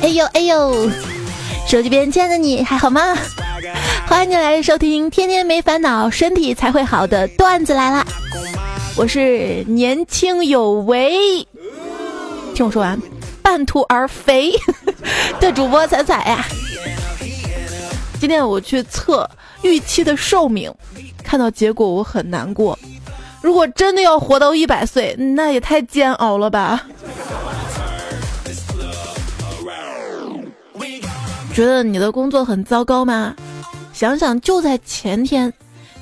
哎呦哎呦，手机边亲爱的你还好吗？欢迎你来收听《天天没烦恼，身体才会好的段子来了》。我是年轻有为，听我说完，半途而废的主播彩彩呀。今天我去测预期的寿命，看到结果我很难过。如果真的要活到一百岁，那也太煎熬了吧。觉得你的工作很糟糕吗？想想就在前天，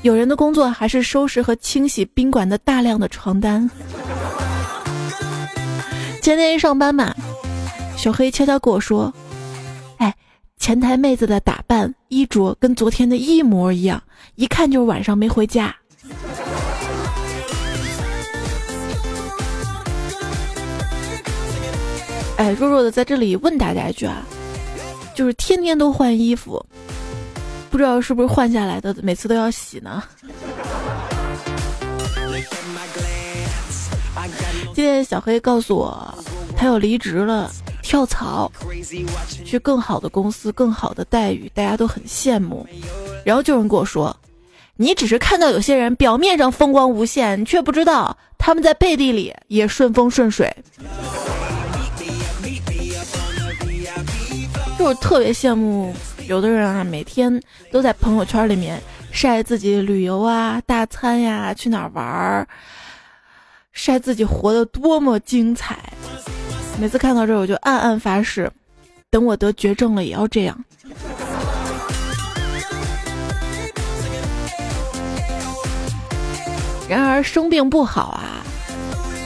有人的工作还是收拾和清洗宾馆的大量的床单。前天一上班嘛，小黑悄悄跟我说：“哎，前台妹子的打扮衣着跟昨天的一模一样，一看就是晚上没回家。”哎，弱弱的在这里问大家一句啊。就是天天都换衣服，不知道是不是换下来的，每次都要洗呢。今天小黑告诉我，他要离职了，跳槽，去更好的公司，更好的待遇，大家都很羡慕。然后就有人跟我说，你只是看到有些人表面上风光无限，你却不知道他们在背地里也顺风顺水。就是特别羡慕有的人啊，每天都在朋友圈里面晒自己旅游啊、大餐呀、去哪玩儿，晒自己活得多么精彩。每次看到这，我就暗暗发誓，等我得绝症了也要这样。然而生病不好啊，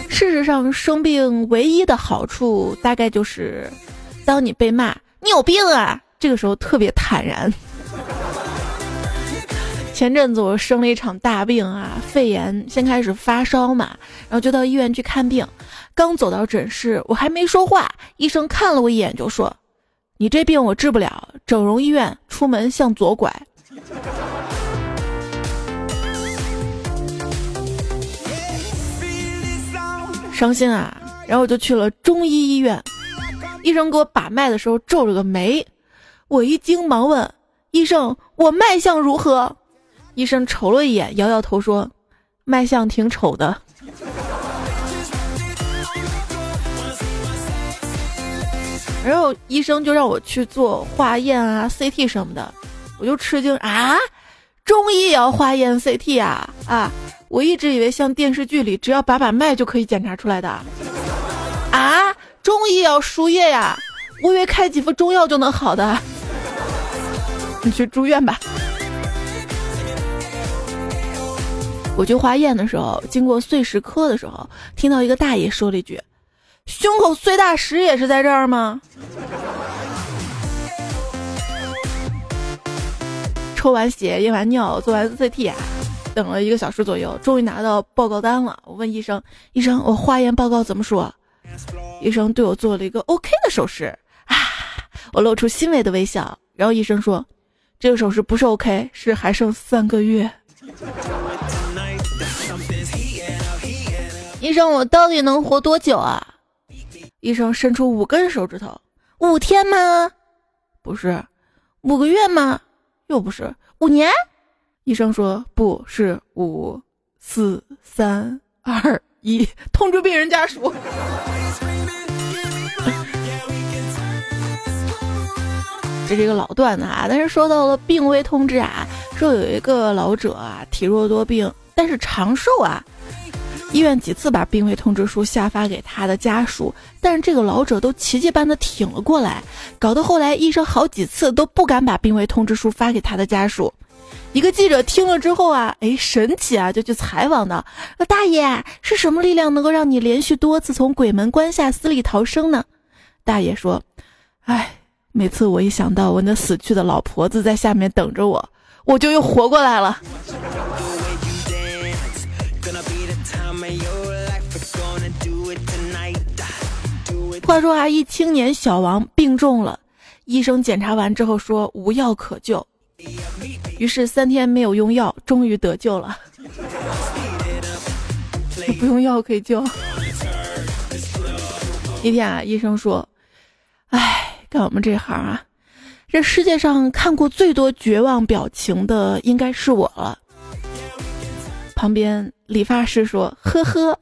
事实上生病唯一的好处大概就是，当你被骂。你有病啊！这个时候特别坦然。前阵子我生了一场大病啊，肺炎，先开始发烧嘛，然后就到医院去看病。刚走到诊室，我还没说话，医生看了我一眼就说：“你这病我治不了，整容医院，出门向左拐。”伤心啊！然后我就去了中医医院。医生给我把脉的时候皱了个眉，我一惊，忙问医生：“我脉象如何？”医生瞅了一眼，摇摇头说：“脉象挺丑的。”然后医生就让我去做化验啊、CT 什么的，我就吃惊啊，中医也要化验 CT 啊啊！我一直以为像电视剧里只要把把脉就可以检查出来的啊。中医也要输液呀，我以为开几副中药就能好的。你去住院吧。我去化验的时候，经过碎石科的时候，听到一个大爷说了一句：“胸口碎大石也是在这儿吗？”抽完血、验完尿、做完 CT，等了一个小时左右，终于拿到报告单了。我问医生：“医生，我化验报告怎么说？”医生对我做了一个 OK 的手势啊，我露出欣慰的微笑。然后医生说：“这个手势不是 OK，是还剩三个月。”医生，我到底能活多久啊？医生伸出五根手指头，五天吗？不是，五个月吗？又不是，五年？医生说不是，五四三二一，通知病人家属。这是一个老段子啊，但是说到了病危通知啊，说有一个老者啊体弱多病，但是长寿啊，医院几次把病危通知书下发给他的家属，但是这个老者都奇迹般的挺了过来，搞得后来医生好几次都不敢把病危通知书发给他的家属。一个记者听了之后啊，哎，神奇啊，就去采访的，大爷是什么力量能够让你连续多次从鬼门关下死里逃生呢？大爷说，哎。每次我一想到我那死去的老婆子在下面等着我，我就又活过来了。话说啊，一青年小王病重了，医生检查完之后说无药可救，于是三天没有用药，终于得救了。不用药可以救。一天啊，医生说：“哎，干我们这行啊，这世界上看过最多绝望表情的应该是我了。”旁边理发师说：“呵呵。”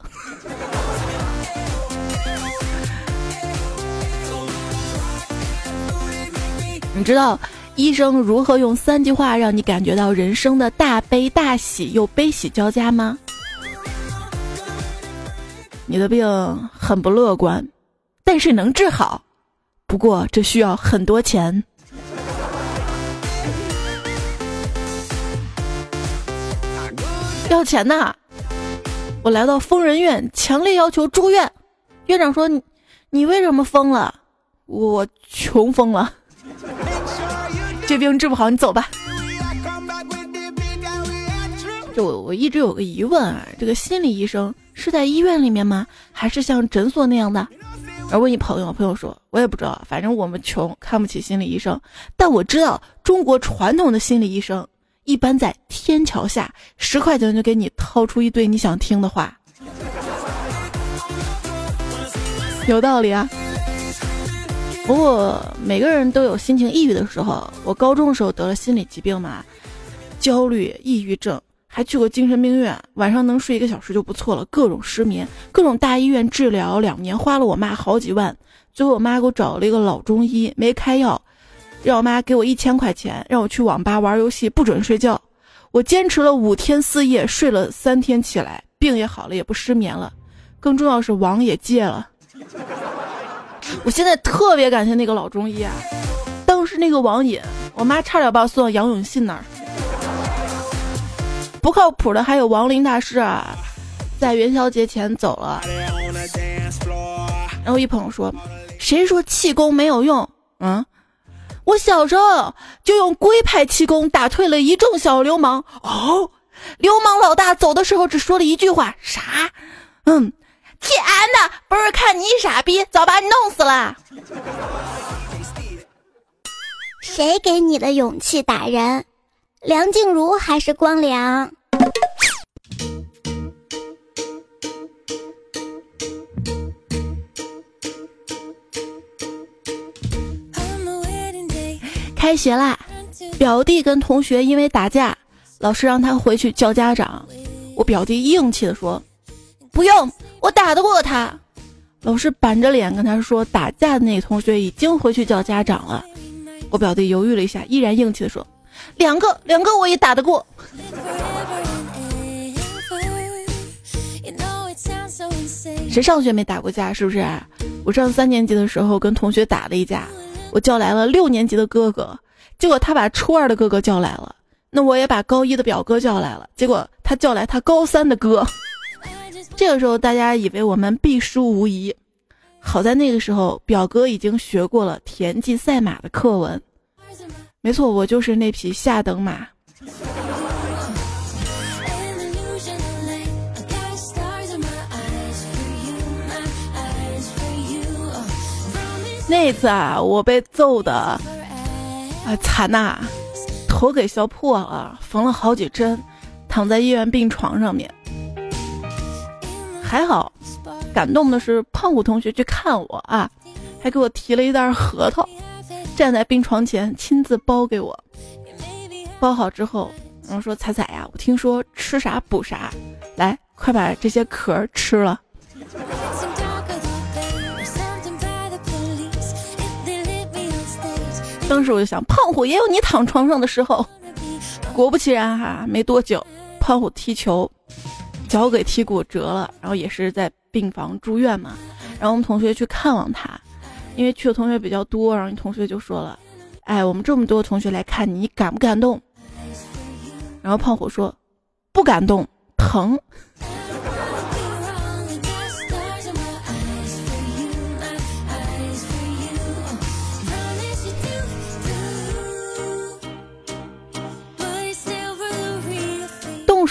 你知道医生如何用三句话让你感觉到人生的大悲大喜又悲喜交加吗？你的病很不乐观，但是能治好，不过这需要很多钱。要钱呐！我来到疯人院，强烈要求住院。院长说：“你，你为什么疯了？我穷疯了。” 这病治不好，你走吧。这我我一直有个疑问啊，这个心理医生是在医院里面吗？还是像诊所那样的？而问一朋友，朋友说，我也不知道，反正我们穷，看不起心理医生。但我知道，中国传统的心理医生一般在天桥下，十块钱就给你掏出一堆你想听的话，有道理啊。不过每个人都有心情抑郁的时候。我高中的时候得了心理疾病嘛，焦虑、抑郁症，还去过精神病院，晚上能睡一个小时就不错了。各种失眠，各种大医院治疗，两年花了我妈好几万。最后我妈给我找了一个老中医，没开药，让我妈给我一千块钱，让我去网吧玩游戏，不准睡觉。我坚持了五天四夜，睡了三天起来，病也好了，也不失眠了。更重要是网也戒了。我现在特别感谢那个老中医啊，当时那个网瘾，我妈差点把我送到杨永信那儿。不靠谱的还有亡灵大师啊，在元宵节前走了。然后一朋友说：“谁说气功没有用？”嗯，我小时候就用龟派气功打退了一众小流氓。哦，流氓老大走的时候只说了一句话：“啥？”嗯。天哪！不是看你傻逼，早把你弄死了。谁给你的勇气打人？梁静茹还是光良？开学啦！表弟跟同学因为打架，老师让他回去叫家长。我表弟硬气的说：“不用。”我打得过他，老师板着脸跟他说：“打架的那个同学已经回去叫家长了。”我表弟犹豫了一下，依然硬气的说：“两个，两个我也打得过。”谁上学没打过架？是不是？我上三年级的时候跟同学打了一架，我叫来了六年级的哥哥，结果他把初二的哥哥叫来了，那我也把高一的表哥叫来了，结果他叫来他高三的哥。这个时候，大家以为我们必输无疑。好在那个时候，表哥已经学过了田忌赛马的课文。没错，我就是那匹下等马。那次啊，我被揍的啊惨呐，头给削破了，缝了好几针，躺在医院病床上面。还好，感动的是胖虎同学去看我啊，还给我提了一袋核桃，站在病床前亲自包给我。包好之后，然后说：“彩彩呀，我听说吃啥补啥，来，快把这些壳吃了。”当时我就想，胖虎也有你躺床上的时候。果不其然哈，没多久，胖虎踢球。脚给踢骨折了，然后也是在病房住院嘛。然后我们同学去看望他，因为去的同学比较多，然后同学就说了：“哎，我们这么多同学来看你，你感不感动？”然后胖虎说：“不感动，疼。”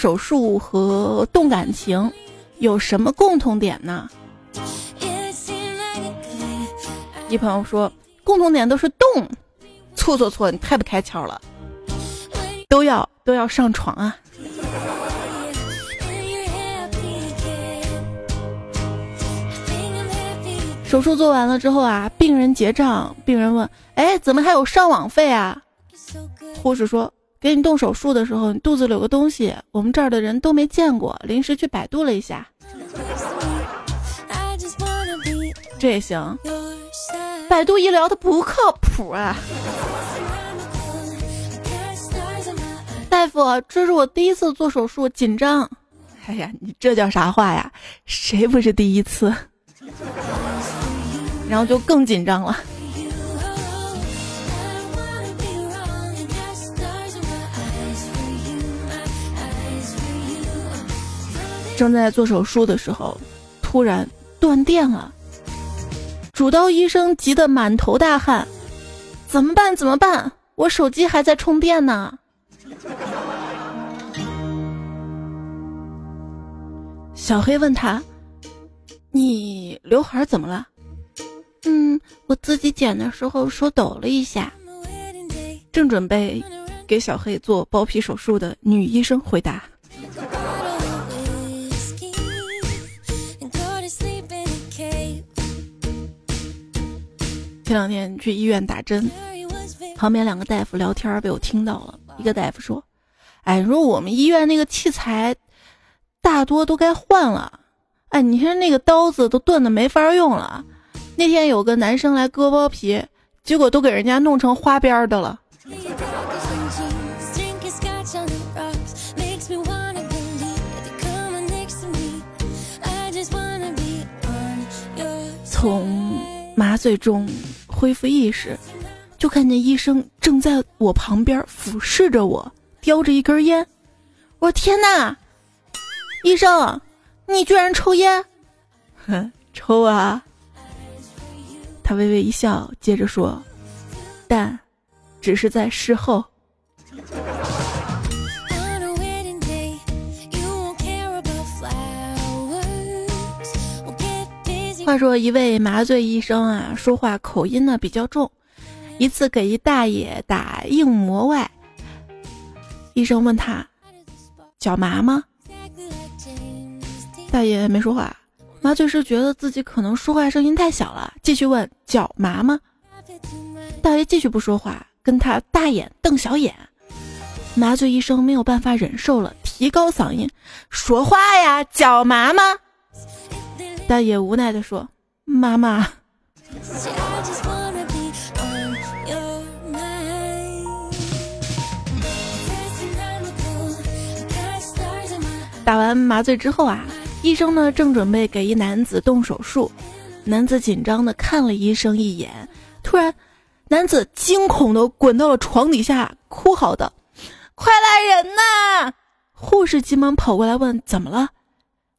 手术和动感情有什么共同点呢？一朋友说共同点都是动错错错你太不开窍了。都要都要上床啊。手术做完了之后啊病人结账病人问哎怎么还有上网费啊？护士说给你动手术的时候，你肚子里有个东西，我们这儿的人都没见过，临时去百度了一下。”这也行，百度医疗它不靠谱啊！大夫，这是我第一次做手术，紧张。哎呀，你这叫啥话呀？谁不是第一次？然后就更紧张了。正在做手术的时候，突然断电了。主刀医生急得满头大汗，怎么办？怎么办？我手机还在充电呢。小黑问他：“你刘海怎么了？”“嗯，我自己剪的时候手抖了一下。”正准备给小黑做包皮手术的女医生回答。前两天去医院打针，旁边两个大夫聊天被我听到了。一个大夫说：“哎，说我们医院那个器材大多都该换了。哎，你看那个刀子都钝的没法用了。那天有个男生来割包皮，结果都给人家弄成花边的了。”从麻醉中。恢复意识，就看见医生正在我旁边俯视着我，叼着一根烟。我天哪！医生，你居然抽烟？哼，抽啊！他微微一笑，接着说：“但只是在事后。”话说一位麻醉医生啊，说话口音呢比较重。一次给一大爷打硬膜外，医生问他脚麻吗？大爷没说话。麻醉师觉得自己可能说话声音太小了，继续问脚麻吗？大爷继续不说话，跟他大眼瞪小眼。麻醉医生没有办法忍受了，提高嗓音说话呀，脚麻吗？大爷无奈地说：“妈妈。”打完麻醉之后啊，医生呢正准备给一男子动手术，男子紧张的看了医生一眼，突然，男子惊恐的滚到了床底下，哭嚎道：“快来人呐！”护士急忙跑过来问：“怎么了？”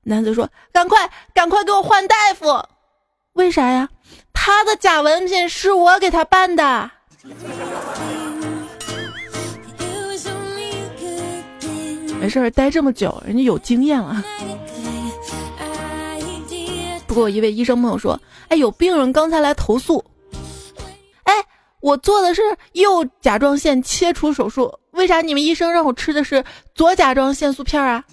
男子说：“赶快，赶快给我换大夫！为啥呀？他的假文凭是我给他办的。没事儿，待这么久，人家有经验了。不过一位医生朋友说：‘哎，有病人刚才来投诉，哎，我做的是右甲状腺切除手术，为啥你们医生让我吃的是左甲状腺素片啊？’”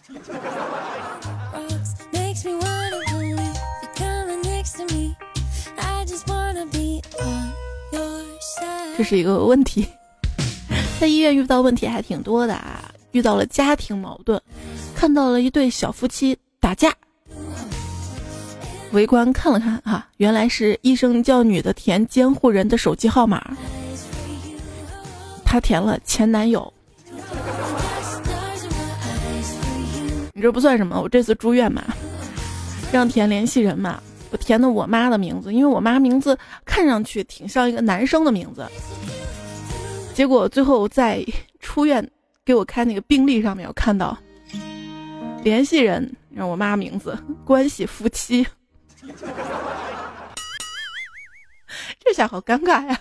这是一个问题，在医院遇到问题还挺多的啊！遇到了家庭矛盾，看到了一对小夫妻打架，围观看了看啊，原来是医生叫女的填监护人的手机号码，他填了前男友。你这不算什么，我这次住院嘛，让填联系人嘛。我填的我妈的名字，因为我妈名字看上去挺像一个男生的名字。结果最后在出院给我开那个病历上面，我看到联系人让我妈名字，关系夫妻。这下好尴尬呀！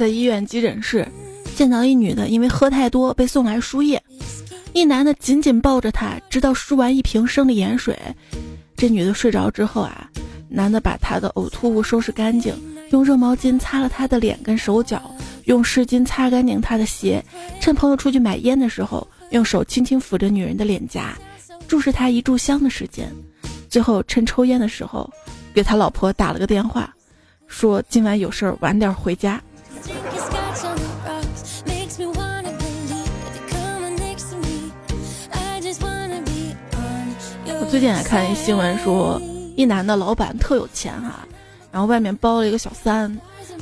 在医院急诊室，见到一女的因为喝太多被送来输液，一男的紧紧抱着她，直到输完一瓶生理盐水。这女的睡着之后啊，男的把她的呕吐物收拾干净，用热毛巾擦了她的脸跟手脚，用湿巾擦干净他的鞋，趁朋友出去买烟的时候，用手轻轻抚着女人的脸颊，注视他一炷香的时间。最后趁抽烟的时候，给他老婆打了个电话，说今晚有事儿，晚点回家。我最近还看一新闻说，一男的老板特有钱哈，然后外面包了一个小三，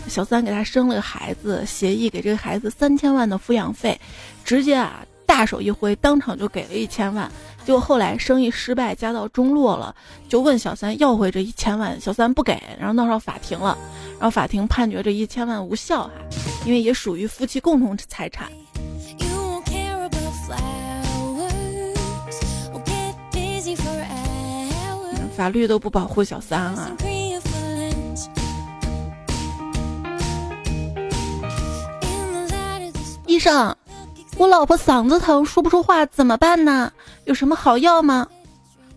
小三给他生了个孩子，协议给这个孩子三千万的抚养费，直接啊大手一挥，当场就给了一千万。结果后来生意失败，家道中落了，就问小三要回这一千万，小三不给，然后闹上法庭了，然后法庭判决这一千万无效哈，因为也属于夫妻共同财产。法律都不保护小三啊！医生。我老婆嗓子疼，说不出话，怎么办呢？有什么好药吗？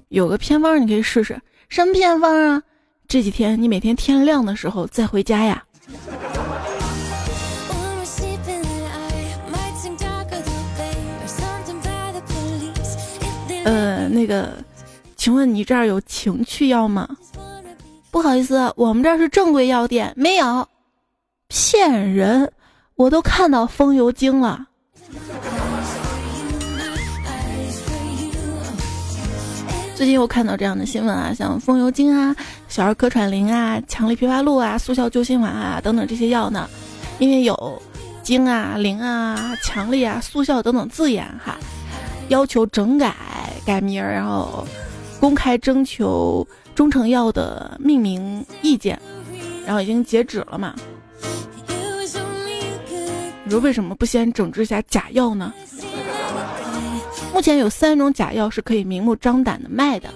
有个偏方，你可以试试。什么偏方啊？这几天你每天天亮的时候再回家呀。呃，那个，请问你这儿有情趣药吗？不好意思，我们这儿是正规药店，没有。骗人！我都看到风油精了。最近又看到这样的新闻啊，像风油精啊、小儿咳喘灵啊、强力枇杷露啊、速效救心丸啊等等这些药呢，因为有精啊、灵啊、强力啊、速效等等字眼哈，要求整改改名，然后公开征求中成药的命名意见，然后已经截止了嘛。你说为什么不先整治一下假药呢？目前有三种假药是可以明目张胆的卖的，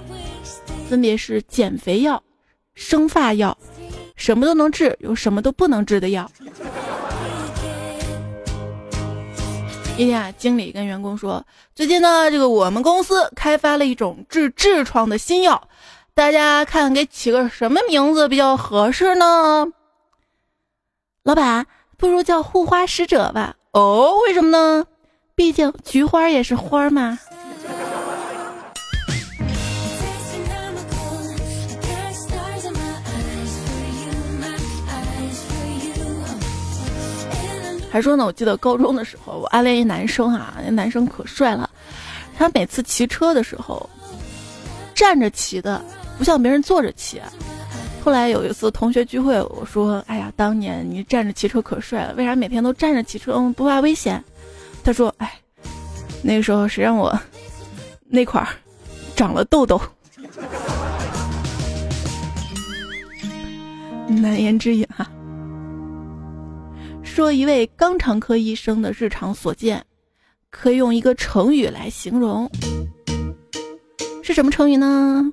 分别是减肥药、生发药，什么都能治，有什么都不能治的药。一天啊，经理跟员工说，最近呢，这个我们公司开发了一种治痔疮的新药，大家看给起个什么名字比较合适呢？老板，不如叫护花使者吧。哦，为什么呢？毕竟菊花也是花嘛。还说呢，我记得高中的时候，我暗恋一男生啊，那男生可帅了。他每次骑车的时候，站着骑的，不像别人坐着骑。后来有一次同学聚会，我说：“哎呀，当年你站着骑车可帅了，为啥每天都站着骑车？嗯，不怕危险？”他说：“哎，那个时候谁让我那块儿长了痘痘。”难言之隐哈。说一位肛肠科医生的日常所见，可以用一个成语来形容，是什么成语呢？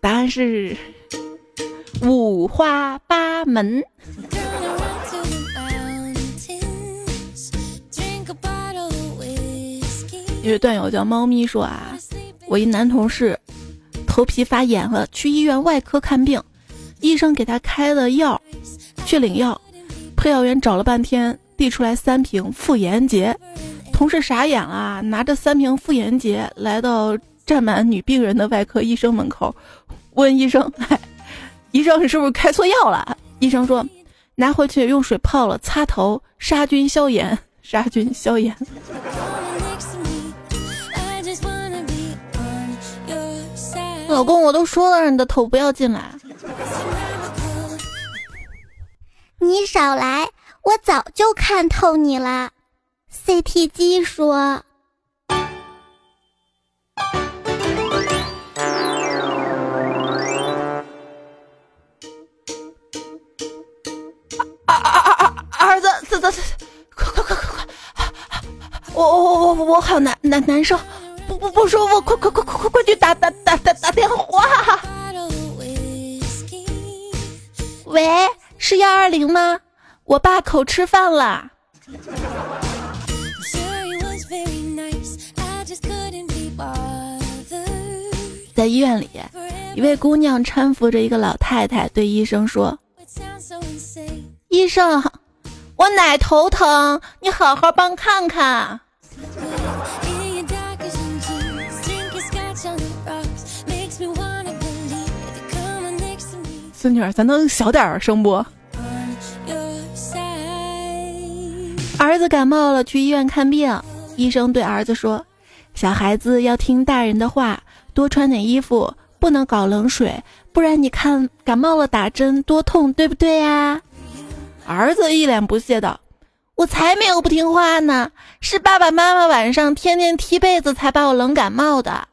答案是五花八门。一位段友叫猫咪说啊，我一男同事头皮发炎了，去医院外科看病，医生给他开了药，去领药，配药员找了半天，递出来三瓶妇炎洁，同事傻眼了，拿着三瓶妇炎洁来到站满女病人的外科医生门口，问医生：“ 医生，你是不是开错药了？”医生说：“拿回去用水泡了，擦头，杀菌消炎，杀菌消炎。”老公，我都说了，让你的头不要进来。你少来，我早就看透你了。CT 机说：“啊啊啊啊！儿子，走走走，快快快快快！我我我我我好难难难受。”不舒服，快快快快快快去打打打打打电话！喂，是幺二零吗？我爸口吃饭了。在医院里，一位姑娘搀扶着一个老太太，对医生说：“医生，我奶头疼，你好好帮看看。孙女儿，咱能小点儿声不？儿子感冒了，去医院看病。医生对儿子说：“小孩子要听大人的话，多穿点衣服，不能搞冷水，不然你看感冒了打针多痛，对不对呀？”儿子一脸不屑道：“我才没有不听话呢，是爸爸妈妈晚上天天踢被子才把我冷感冒的。”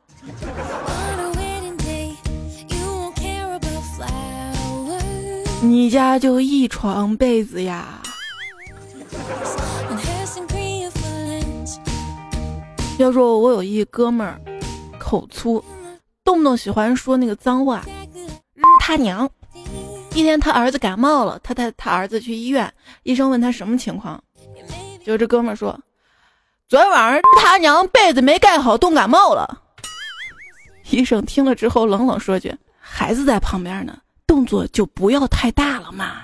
你家就一床被子呀？要说我有一哥们儿，口粗，动不动喜欢说那个脏话，日他娘！一天他儿子感冒了，他带他儿子去医院，医生问他什么情况，就这哥们儿说，昨天晚上他娘被子没盖好，冻感冒了。医生听了之后冷冷说句：“孩子在旁边呢，动作就不要太大了嘛。”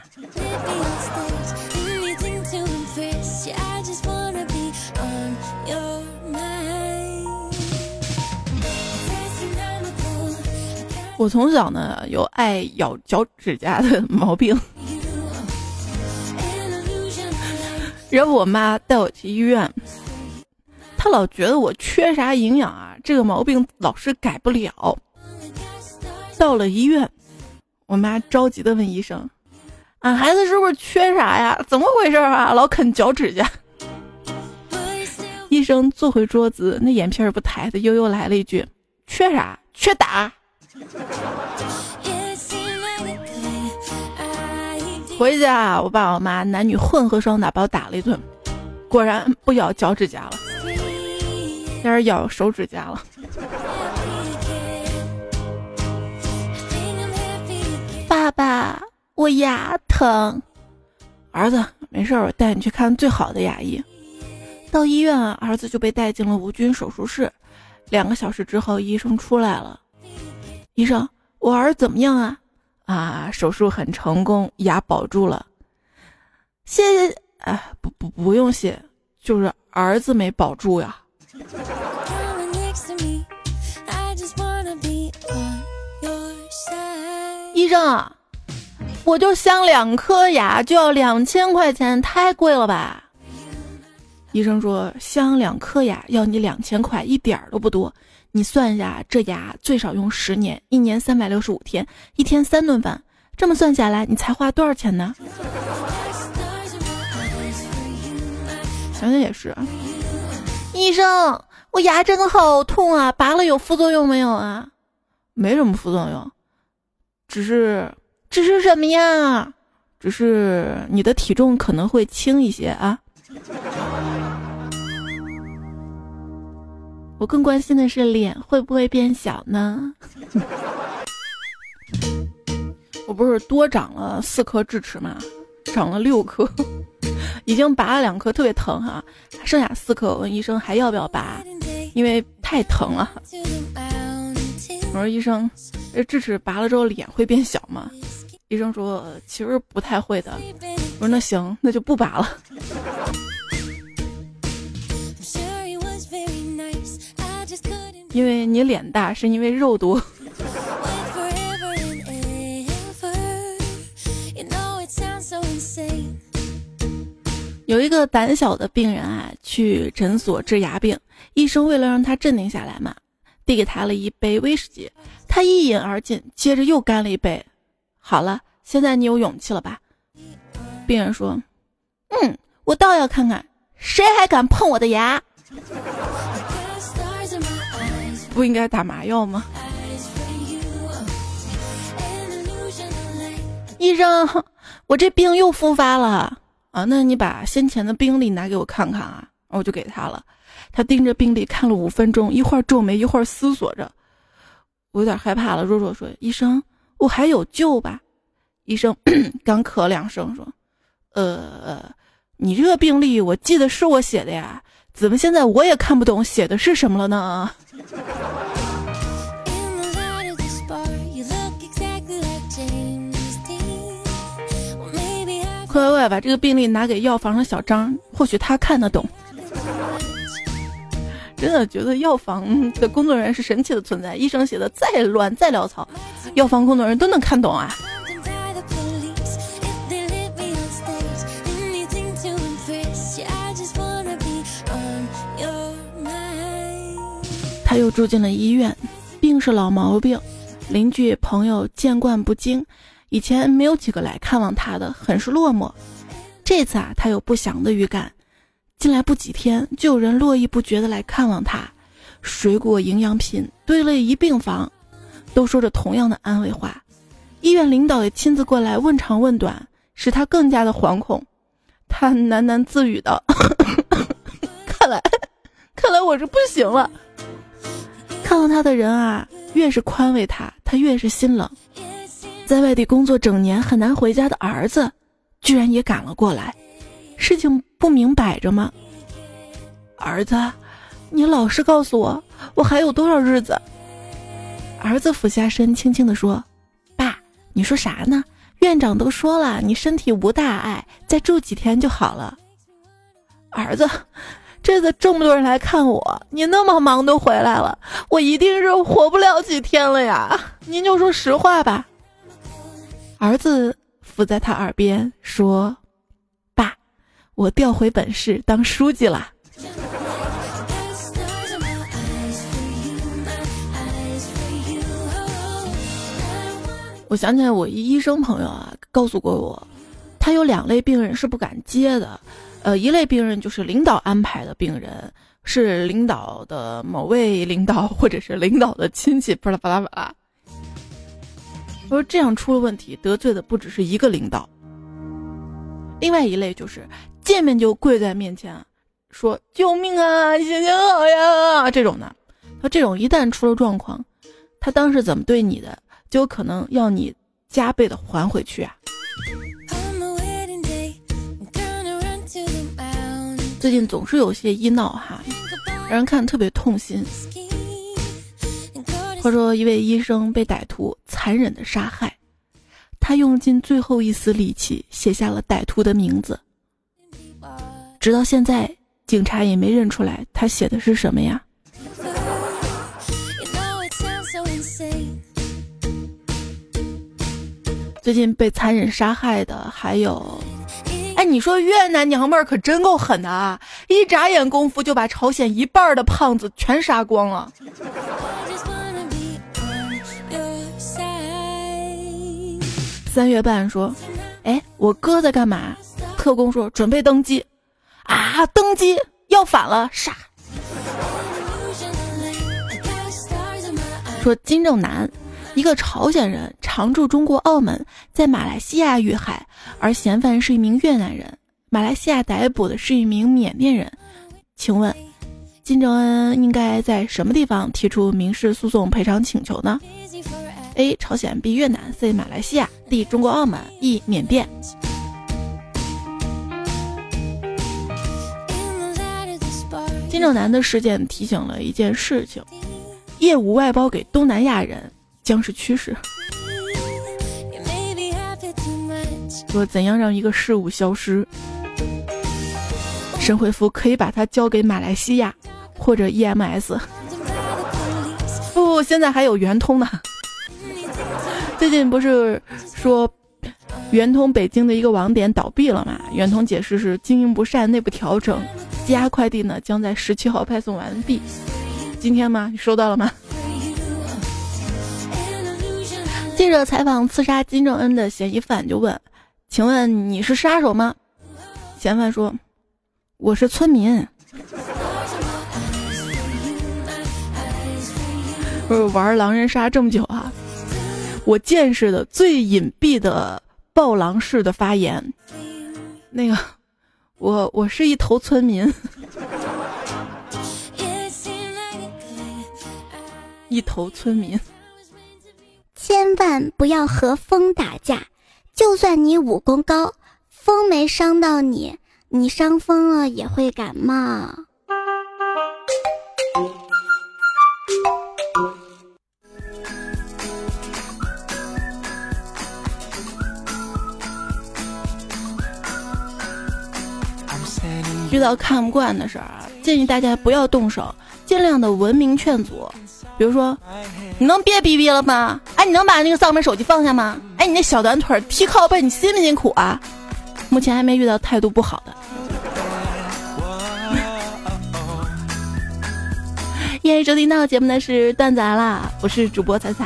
我从小呢有爱咬脚趾甲的毛病，然后我妈带我去医院，她老觉得我缺啥营养啊，这个毛病老是改不了。到了医院，我妈着急的问医生：“俺孩子是不是缺啥呀？怎么回事啊？老啃脚趾甲。”医生坐回桌子，那眼皮儿不抬的，悠悠来了一句：“缺啥？缺打。”回家，我爸我妈男女混合双打，把我打了一顿。果然不咬脚趾甲了，开始咬手指甲了。爸爸，我牙疼。儿子，没事，我带你去看最好的牙医。到医院，儿子就被带进了无菌手术室。两个小时之后，医生出来了。医生，我儿子怎么样啊？啊，手术很成功，牙保住了。谢谢，哎，不不不用谢，就是儿子没保住呀。医生，我就镶两颗牙就要两千块钱，太贵了吧？医生说，镶两颗牙要你两千块，一点儿都不多。你算一下，这牙最少用十年，一年三百六十五天，一天三顿饭，这么算下来，你才花多少钱呢？想想也是。医生，我牙真的好痛啊！拔了有副作用没有啊？没什么副作用，只是，只是什么呀？只是你的体重可能会轻一些啊。我更关心的是脸会不会变小呢？我不是多长了四颗智齿吗？长了六颗，已经拔了两颗，特别疼哈，剩下四颗。我问医生还要不要拔，因为太疼了。我说医生，这智齿拔了之后脸会变小吗？医生说其实不太会的。我说那行，那就不拔了。因为你脸大，是因为肉多。有一个胆小的病人啊，去诊所治牙病，医生为了让他镇定下来嘛，递给他了一杯威士忌，他一饮而尽，接着又干了一杯。好了，现在你有勇气了吧？病人说：“嗯，我倒要看看谁还敢碰我的牙。”不应该打麻药吗？医生，我这病又复发了啊！那你把先前的病历拿给我看看啊！我就给他了，他盯着病历看了五分钟，一会儿皱眉，一会儿思索着。我有点害怕了，弱弱说：“医生，我还有救吧？”医生刚咳两声说：“呃，你这个病历我记得是我写的呀。”怎么现在我也看不懂写的是什么了呢？快快把这个病历拿给药房的小张，或许他看得懂。真的觉得药房的工作人员是神奇的存在，医生写的再乱再潦草，药房工作人员都能看懂啊。他又住进了医院，病是老毛病，邻居朋友见惯不惊，以前没有几个来看望他的，很是落寞。这次啊，他有不祥的预感，进来不几天，就有人络绎不绝的来看望他，水果营养品堆了一病房，都说着同样的安慰话。医院领导也亲自过来问长问短，使他更加的惶恐。他喃喃自语道：“看来，看来我是不行了。”看望他的人啊，越是宽慰他，他越是心冷。在外地工作整年很难回家的儿子，居然也赶了过来。事情不明摆着吗？儿子，你老实告诉我，我还有多少日子？儿子俯下身，轻轻地说：“爸，你说啥呢？院长都说了，你身体无大碍，再住几天就好了。”儿子。这次这么多人来看我，你那么忙都回来了，我一定是活不了几天了呀！您就说实话吧。儿子伏在他耳边说：“，我调回本市当书记了。”我想起来，我医生朋友啊，告诉过我，他有两类病人是不敢接的。呃，一类病人就是领导安排的病人，是领导的某位领导或者是领导的亲戚，巴拉巴拉巴拉。我说这样出了问题，得罪的不只是一个领导。另外一类就是见面就跪在面前，说救命啊，行行好呀这种的。他这种一旦出了状况，他当时怎么对你的，就有可能要你加倍的还回去啊。最近总是有些医闹哈，让人看特别痛心。话说一位医生被歹徒残忍的杀害，他用尽最后一丝力气写下了歹徒的名字，直到现在警察也没认出来他写的是什么呀。最近被残忍杀害的还有。哎，你说越南娘们儿可真够狠的啊！一眨眼功夫就把朝鲜一半的胖子全杀光了。三月半说：“哎，我哥在干嘛？”特工说：“准备登机。”啊，登机要反了，傻。说金正男。一个朝鲜人常驻中国澳门，在马来西亚遇害，而嫌犯是一名越南人。马来西亚逮捕的是一名缅甸人。请问，金正恩应该在什么地方提出民事诉讼赔偿请求呢？A. 朝鲜 B. 越南 C. 马来西亚 D. 中国澳门 E. 缅甸。金正男的事件提醒了一件事情：业务外包给东南亚人。将是趋势。说怎样让一个事物消失？神回复可以把它交给马来西亚或者 EMS。不，现在还有圆通呢。最近不是说圆通北京的一个网点倒闭了嘛？圆通解释是经营不善，内部调整。积压快递呢将在十七号派送完毕。今天吗？你收到了吗？记者采访刺杀金正恩的嫌疑犯，就问：“请问你是杀手吗？”嫌犯说：“我是村民。”不是玩狼人杀这么久啊？我见识的最隐蔽的暴狼式的发言，那个，我我是一头村民，一头村民。千万不要和风打架，就算你武功高，风没伤到你，你伤风了也会感冒。遇到看不惯的事儿，建议大家不要动手，尽量的文明劝阻。比如说，你能别逼逼了吗？哎，你能把那个丧门手机放下吗？哎，你那小短腿踢靠背，你辛不辛苦啊？目前还没遇到态度不好的。欢迎收听到节目的是段子来了，我是主播彩彩。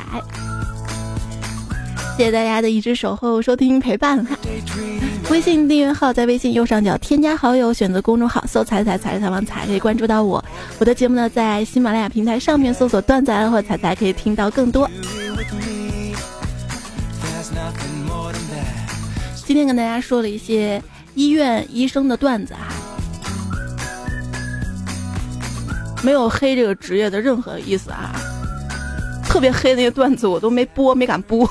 谢谢大家的一直守候、收听、陪伴哈。微信订阅号在微信右上角添加好友，选择公众号搜“彩彩彩彩王彩”可以关注到我。我的节目呢，在喜马拉雅平台上面搜索“段子来了”或“彩彩”可以听到更多。今天跟大家说了一些医院医生的段子哈，没有黑这个职业的任何意思啊。特别黑那些段子我都没播，没敢播。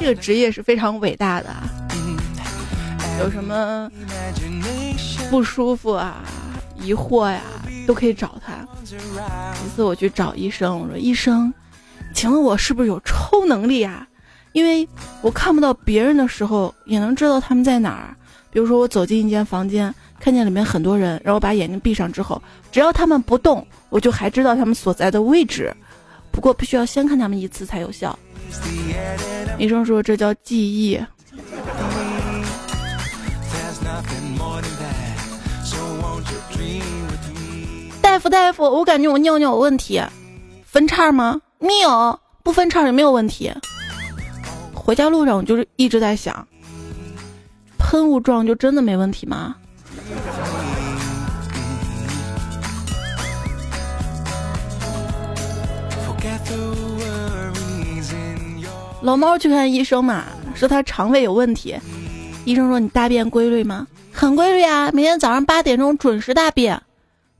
这个职业是非常伟大的，有什么不舒服啊、疑惑呀，都可以找他。一次我去找医生，我说：“医生，请问我是不是有超能力啊？因为我看不到别人的时候，也能知道他们在哪儿。比如说我走进一间房间，看见里面很多人，然后把眼睛闭上之后，只要他们不动，我就还知道他们所在的位置。不过必须要先看他们一次才有效。”医生说这叫记忆。大夫大夫，我感觉我尿尿有问题，分叉吗？没有，不分叉也没有问题。回家路上我就是一直在想，喷雾状就真的没问题吗？老猫去看医生嘛，说他肠胃有问题。医生说你大便规律吗？很规律啊，每天早上八点钟准时大便。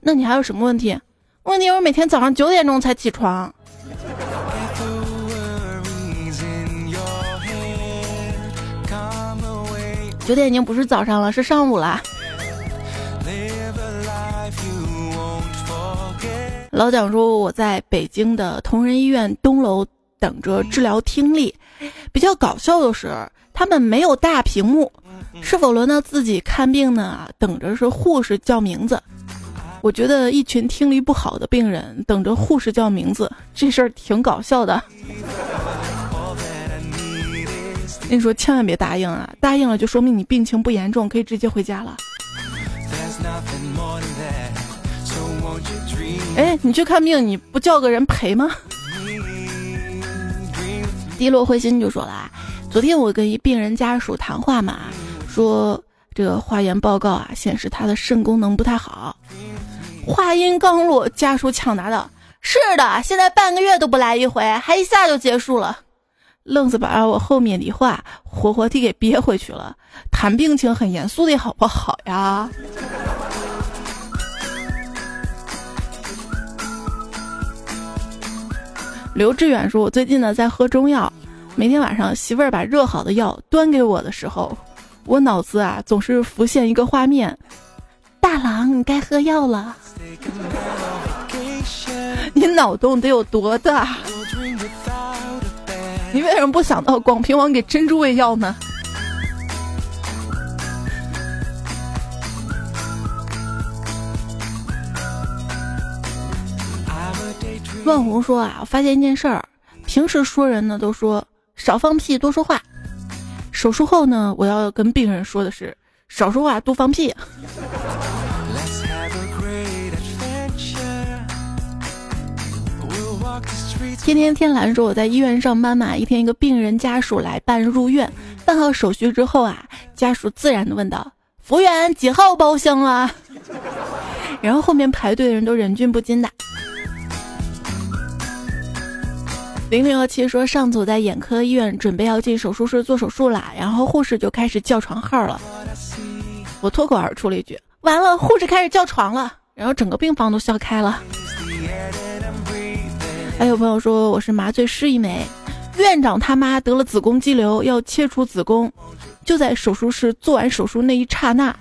那你还有什么问题？问题我每天早上九点钟才起床。九点已经不是早上了，是上午啦。老蒋说我在北京的同仁医院东楼。等着治疗听力，比较搞笑的是，他们没有大屏幕，是否轮到自己看病呢？等着是护士叫名字。我觉得一群听力不好的病人等着护士叫名字，这事儿挺搞笑的。你说，千万别答应啊！答应了就说明你病情不严重，可以直接回家了。哎，你去看病，你不叫个人陪吗？低落灰心就说了啊，昨天我跟一病人家属谈话嘛，说这个化验报告啊显示他的肾功能不太好。话音刚落，家属抢答道：“是的，现在半个月都不来一回，还一下就结束了。”愣是把我后面的话活活地给憋回去了。谈病情很严肃的好不好呀？刘志远说：“我最近呢在喝中药，每天晚上媳妇儿把热好的药端给我的时候，我脑子啊总是浮现一个画面：大郎，你该喝药了。你脑洞得有多大？你为什么不想到广平王给珍珠喂药呢？”乱红说啊，我发现一件事儿，平时说人呢都说少放屁多说话，手术后呢，我要跟病人说的是少说话多放屁。天天天蓝说我在医院上班嘛，一天一个病人家属来办入院，办好手续之后啊，家属自然的问道：“服务员几号包厢啊？” 然后后面排队的人都忍俊不禁的。零零二七说，上次我在眼科医院准备要进手术室做手术啦，然后护士就开始叫床号了。我脱口而出了一句：“完了，护士开始叫床了。”然后整个病房都笑开了。还有朋友说我是麻醉师一枚，院长他妈得了子宫肌瘤要切除子宫，就在手术室做完手术那一刹那，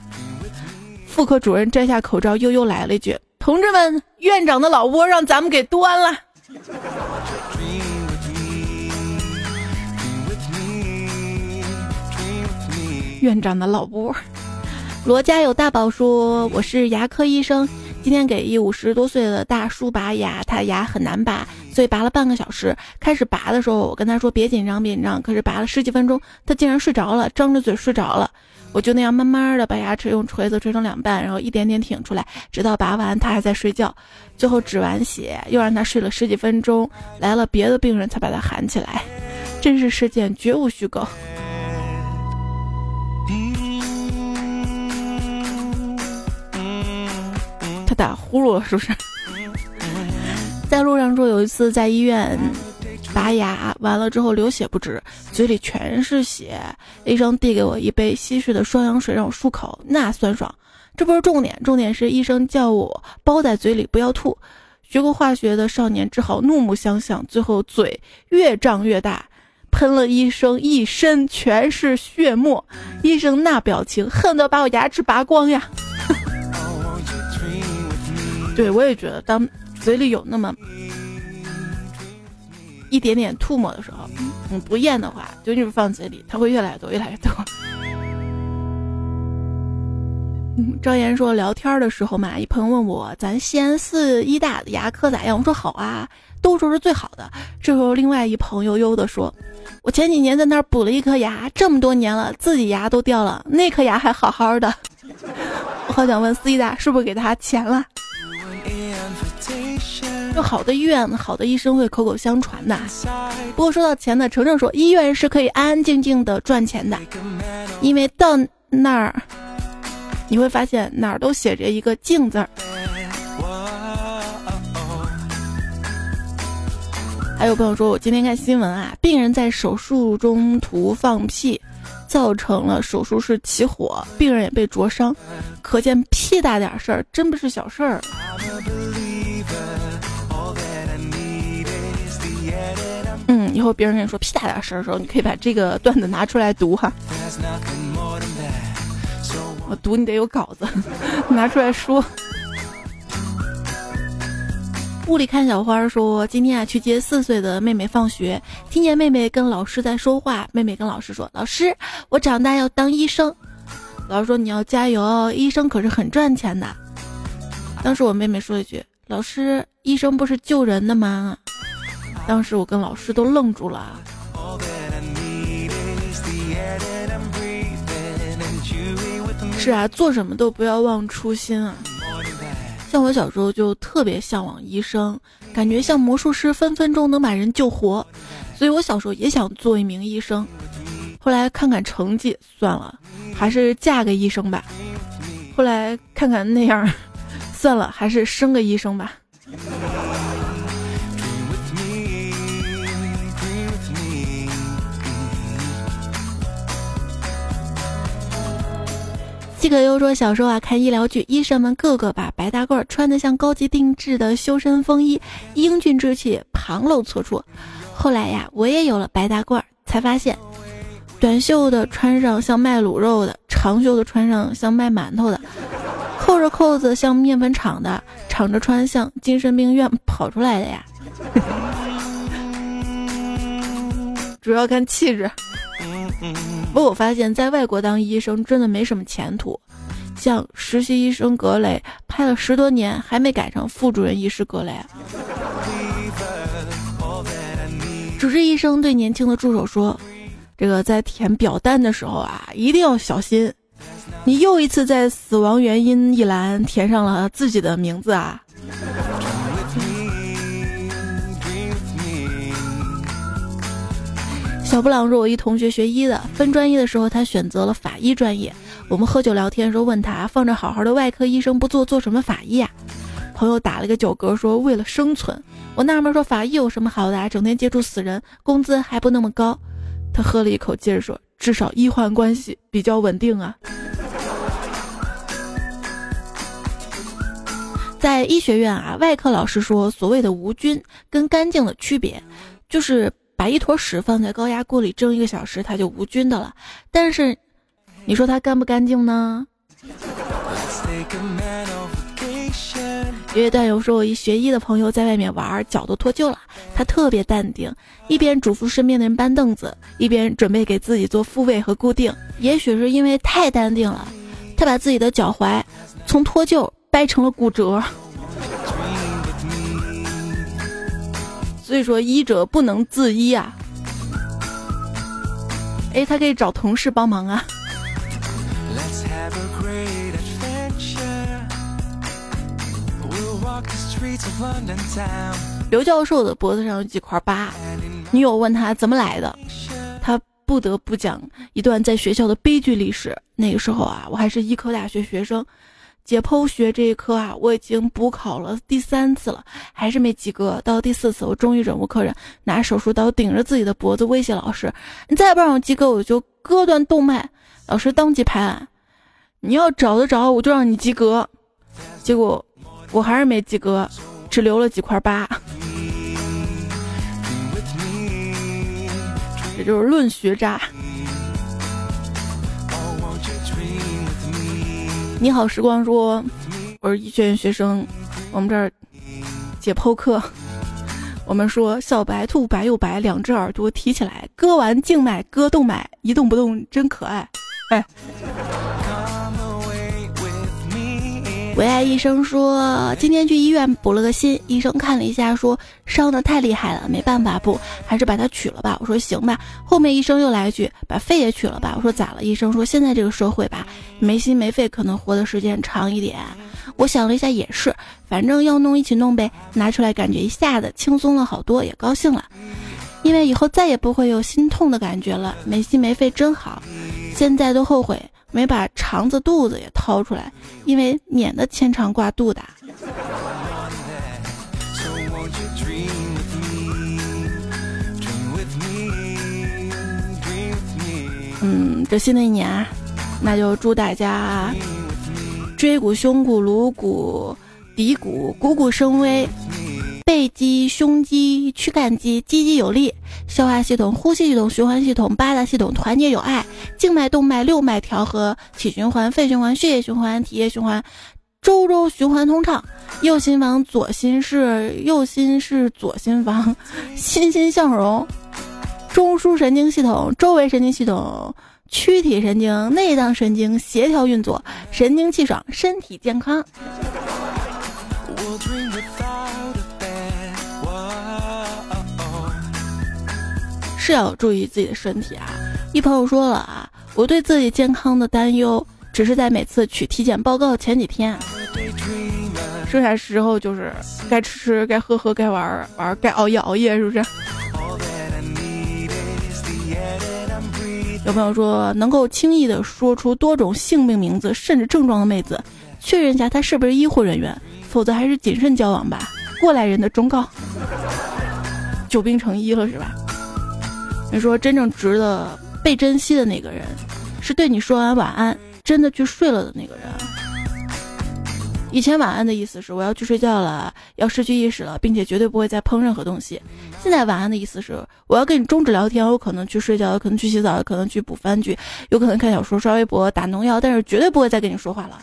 妇科主任摘下口罩悠悠来了一句：“同志们，院长的老窝让咱们给端了。”院长的老窝。罗家有大宝说：“我是牙科医生，今天给一五十多岁的大叔拔牙，他牙很难拔，所以拔了半个小时。开始拔的时候，我跟他说别紧张，别紧张。可是拔了十几分钟，他竟然睡着了，张着嘴睡着了。我就那样慢慢的把牙齿用锤子锤成两半，然后一点点挺出来，直到拔完他还在睡觉。最后止完血，又让他睡了十几分钟。来了别的病人才把他喊起来，真实事件绝无虚构。”他打呼噜了是不是？在路上说有一次在医院拔牙，完了之后流血不止，嘴里全是血。医生递给我一杯稀释的双氧水让我漱口，那酸爽。这不是重点，重点是医生叫我包在嘴里不要吐。学过化学的少年只好怒目相向，最后嘴越胀越大，喷了医生一身全是血沫。医生那表情，恨得把我牙齿拔光呀。对，我也觉得，当嘴里有那么一点点吐沫的时候，嗯，不咽的话，就一直放嘴里，它会越来越多，越来越多。嗯，张岩说聊天的时候嘛，一朋友问我，咱西安四医大的牙科咋样？我说好啊，都说是最好的。这时候另外一朋友悠的说，我前几年在那儿补了一颗牙，这么多年了，自己牙都掉了，那颗牙还好好的。我好想问四医大是不是给他钱了？有好的医院，好的医生会口口相传的。不过说到钱呢，程程说医院是可以安安静静的赚钱的，因为到那儿你会发现哪儿都写着一个“静”字儿。还有朋友说，我今天看新闻啊，病人在手术中途放屁，造成了手术室起火，病人也被灼伤，可见屁大点事儿真不是小事儿。以后别人跟你说屁大点事儿的时候，你可以把这个段子拿出来读哈。我读你得有稿子，拿出来说。屋里看小花说：“今天啊，去接四岁的妹妹放学，听见妹妹跟老师在说话。妹妹跟老师说：‘老师，我长大要当医生。’老师说：‘你要加油，医生可是很赚钱的。’当时我妹妹说一句：‘老师，医生不是救人的吗？’”当时我跟老师都愣住了。是啊，做什么都不要忘初心啊。像我小时候就特别向往医生，感觉像魔术师，分分钟能把人救活，所以我小时候也想做一名医生。后来看看成绩，算了，还是嫁个医生吧。后来看看那样，算了，还是生个医生吧。季可优说：“小时候啊，看医疗剧，医生们个个把白大褂穿得像高级定制的修身风衣，英俊之气旁露错处。后来呀，我也有了白大褂，才发现，短袖的穿上像卖卤肉的，长袖的穿上像卖馒头的，扣着扣子像面粉厂的，敞着穿像精神病院跑出来的呀。主要看气质。”不过我发现，在外国当医生真的没什么前途，像实习医生格雷拍了十多年还没改成副主任医师格雷。主治医生对年轻的助手说：“这个在填表单的时候啊，一定要小心，你又一次在死亡原因一栏填上了自己的名字啊。”小布朗说：“我一同学学医的，分专业的时候，他选择了法医专业。我们喝酒聊天时候，问他放着好好的外科医生不做，做什么法医啊？朋友打了个酒嗝说：为了生存。我纳闷说：法医有什么好的啊？整天接触死人，工资还不那么高。他喝了一口，接着说：至少医患关系比较稳定啊。在医学院啊，外科老师说，所谓的无菌跟干净的区别，就是。”把一坨屎放在高压锅里蒸一个小时，它就无菌的了。但是，你说它干不干净呢？有一段友说，我一学医的朋友在外面玩，脚都脱臼了，他特别淡定，一边嘱咐身边的人搬凳子，一边准备给自己做复位和固定。也许是因为太淡定了，他把自己的脚踝从脱臼掰成了骨折。所以说，医者不能自医啊。哎，他可以找同事帮忙啊。刘教授的脖子上有几块疤，女友问他怎么来的，他不得不讲一段在学校的悲剧历史。那个时候啊，我还是医科大学学生，解剖学这一科啊，我已经补考了第三次了，还是没及格。到第四次，我终于忍无可忍，拿手术刀顶着自己的脖子威胁老师：“你再不让我及格，我就割断动脉。”老师当即拍案：“你要找得着，我就让你及格。”结果。我还是没及格，只留了几块疤。这就是论学渣。你好，时光说，我是医学院学生，我们这儿解剖课，我们说小白兔白又白，两只耳朵提起来，割完静脉割动脉，一动不动真可爱，哎。唯爱医生说，今天去医院补了个心，医生看了一下，说伤的太厉害了，没办法补，还是把它取了吧。我说行吧。后面医生又来一句，把肺也取了吧。我说咋了？医生说现在这个社会吧，没心没肺可能活的时间长一点。我想了一下，也是，反正要弄一起弄呗。拿出来感觉一下子轻松了好多，也高兴了，因为以后再也不会有心痛的感觉了。没心没肺真好，现在都后悔。没把肠子肚子也掏出来，因为免得牵肠挂肚的。嗯，这新的一年啊，那就祝大家椎骨、胸骨、颅骨、骶骨汩汩生威。背肌、胸肌、躯干肌积极有力，消化系统、呼吸系统、循环系统八大系统团结友爱，静脉、动脉、六脉调和，体循环、肺循环、血液循环、体液循环，周周循环通畅。右心房、左心室、右心室、左心房，欣欣向荣。中枢神经系统、周围神经系统、躯体神经、内脏神经协调运作，神清气爽，身体健康。是要注意自己的身体啊！一朋友说了啊，我对自己健康的担忧，只是在每次取体检报告前几天，剩下时候就是该吃吃，该喝喝，该玩玩，该熬夜熬夜，是不是？有朋友说，能够轻易的说出多种性病名字甚至症状的妹子，确认一下她是不是医护人员，否则还是谨慎交往吧。过来人的忠告，久病成医了是吧？你说真正值得被珍惜的那个人，是对你说完晚安真的去睡了的那个人。以前晚安的意思是我要去睡觉了，要失去意识了，并且绝对不会再碰任何东西。现在晚安的意思是我要跟你终止聊天，我可能去睡觉，可能去洗澡，可能去补番剧，有可能看小说、刷微博、打农药，但是绝对不会再跟你说话了。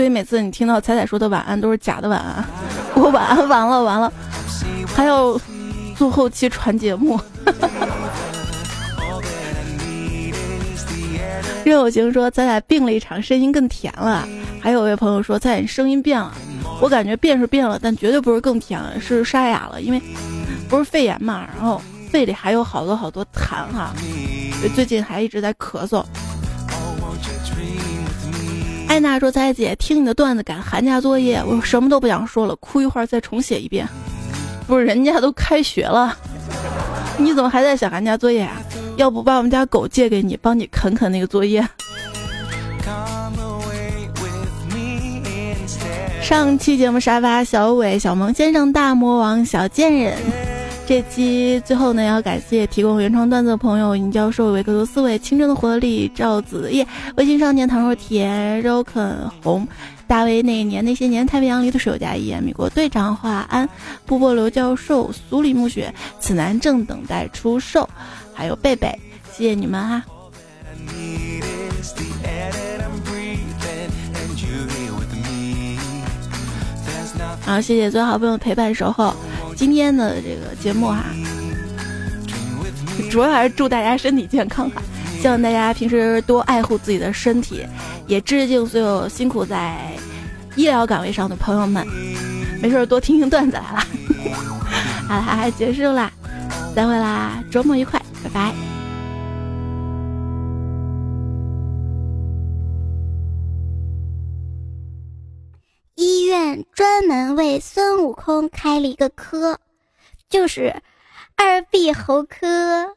所以每次你听到彩彩说的晚安都是假的晚安。我晚安完了完了，还要做后期传节目。任有情说咱俩病了一场，声音更甜了。还有位朋友说彩彩声音变了，我感觉变是变了，但绝对不是更甜了，是沙哑了，因为不是肺炎嘛，然后肺里还有好多好多痰哈，最近还一直在咳嗽。艾娜说：“彩姐，听你的段子赶寒假作业，我什么都不想说了，哭一会儿再重写一遍。不是人家都开学了，你怎么还在想寒假作业啊？要不把我们家狗借给你，帮你啃啃那个作业。”上期节目沙发小伟、小萌先生、大魔王、小贱人。这期最后呢，要感谢提供原创段子的朋友：尹教授、维克多、思维、清蒸的活力、赵子夜、微信少年、唐若甜、肉啃红、大威、那一年、那些年、太平洋里的首家一眼、美国队长、华安、波波、刘教授、苏里、暮雪、此男正等待出售，还有贝贝，谢谢你们哈！好，谢谢做好朋友陪伴守候。今天的这个节目哈，主要还是祝大家身体健康哈，希望大家平时多爱护自己的身体，也致敬所有辛苦在医疗岗位上的朋友们，没事多听听段子来了。好啦，结束啦，散会啦，周末愉快，拜拜。专门为孙悟空开了一个科，就是二臂猴科。